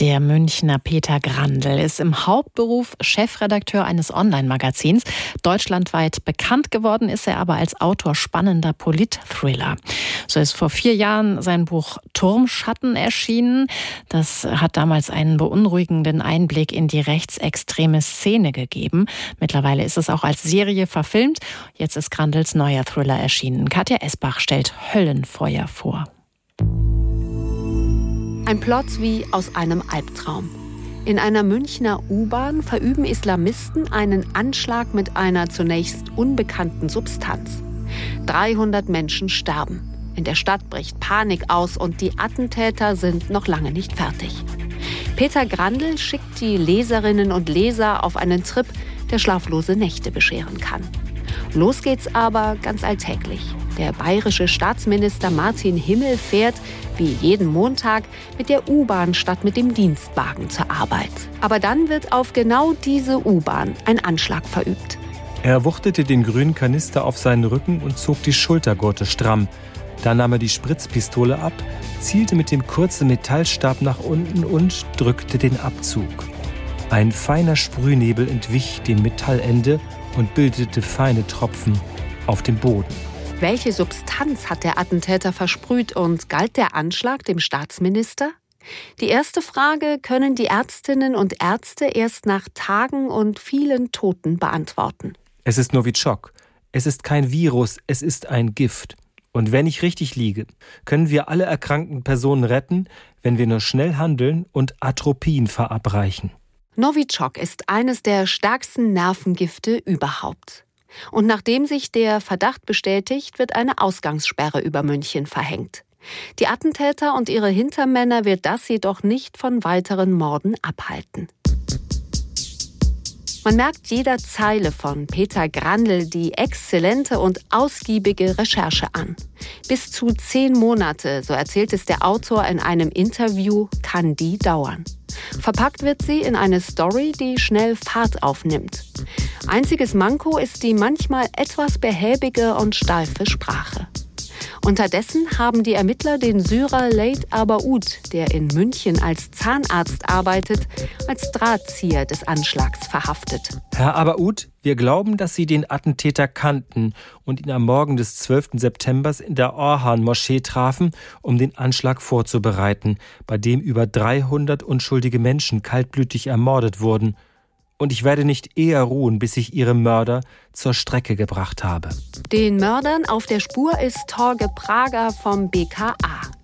Der Münchner Peter Grandl ist im Hauptberuf Chefredakteur eines Online-Magazins. Deutschlandweit bekannt geworden ist er aber als Autor spannender Polit-Thriller. So ist vor vier Jahren sein Buch Turmschatten erschienen. Das hat damals einen beunruhigenden Einblick in die rechtsextreme Szene gegeben. Mittlerweile ist es auch als Serie verfilmt. Jetzt ist Grandels neuer Thriller erschienen. Katja Esbach stellt Höllenfeuer vor. Ein Plot wie aus einem Albtraum. In einer Münchner U-Bahn verüben Islamisten einen Anschlag mit einer zunächst unbekannten Substanz. 300 Menschen sterben. In der Stadt bricht Panik aus und die Attentäter sind noch lange nicht fertig. Peter Grandl schickt die Leserinnen und Leser auf einen Trip, der schlaflose Nächte bescheren kann. Los geht's aber ganz alltäglich. Der bayerische Staatsminister Martin Himmel fährt, wie jeden Montag, mit der U-Bahn statt mit dem Dienstwagen zur Arbeit. Aber dann wird auf genau diese U-Bahn ein Anschlag verübt. Er wuchtete den grünen Kanister auf seinen Rücken und zog die Schultergurte stramm. Dann nahm er die Spritzpistole ab, zielte mit dem kurzen Metallstab nach unten und drückte den Abzug. Ein feiner Sprühnebel entwich dem Metallende und bildete feine Tropfen auf dem Boden. Welche Substanz hat der Attentäter versprüht und galt der Anschlag dem Staatsminister? Die erste Frage können die Ärztinnen und Ärzte erst nach Tagen und vielen Toten beantworten. Es ist Novichok. Es ist kein Virus, es ist ein Gift. Und wenn ich richtig liege, können wir alle erkrankten Personen retten, wenn wir nur schnell handeln und Atropin verabreichen. Novichok ist eines der stärksten Nervengifte überhaupt. Und nachdem sich der Verdacht bestätigt, wird eine Ausgangssperre über München verhängt. Die Attentäter und ihre Hintermänner wird das jedoch nicht von weiteren Morden abhalten. Man merkt jeder Zeile von Peter Grandl die exzellente und ausgiebige Recherche an. Bis zu zehn Monate, so erzählt es der Autor in einem Interview, kann die dauern. Verpackt wird sie in eine Story, die schnell Fahrt aufnimmt. Einziges Manko ist die manchmal etwas behäbige und steife Sprache. Unterdessen haben die Ermittler den Syrer Leit Abaoud, der in München als Zahnarzt arbeitet, als Drahtzieher des Anschlags verhaftet. Herr Abaoud, wir glauben, dass Sie den Attentäter kannten und ihn am Morgen des 12. September in der Orhan-Moschee trafen, um den Anschlag vorzubereiten, bei dem über 300 unschuldige Menschen kaltblütig ermordet wurden und ich werde nicht eher ruhen, bis ich ihre Mörder zur Strecke gebracht habe. Den Mördern auf der Spur ist Torge Prager vom BKA.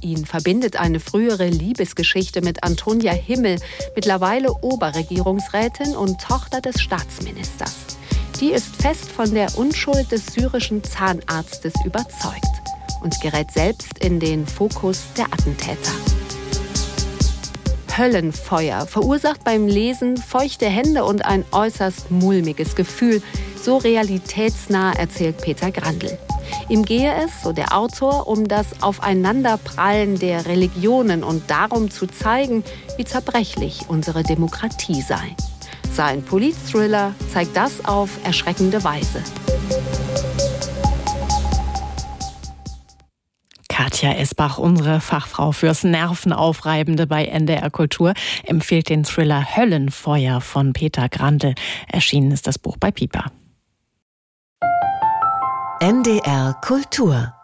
Ihn verbindet eine frühere Liebesgeschichte mit Antonia Himmel, mittlerweile Oberregierungsrätin und Tochter des Staatsministers. Die ist fest von der Unschuld des syrischen Zahnarztes überzeugt und gerät selbst in den Fokus der Attentäter. Höllenfeuer verursacht beim Lesen feuchte Hände und ein äußerst mulmiges Gefühl. So realitätsnah erzählt Peter Grandl. Ihm gehe es, so der Autor, um das Aufeinanderprallen der Religionen und darum zu zeigen, wie zerbrechlich unsere Demokratie sei. Sein Politthriller zeigt das auf erschreckende Weise. Katja Esbach, unsere Fachfrau fürs Nervenaufreibende bei NDR Kultur, empfiehlt den Thriller Höllenfeuer von Peter Grandl. Erschienen ist das Buch bei Piper. NDR Kultur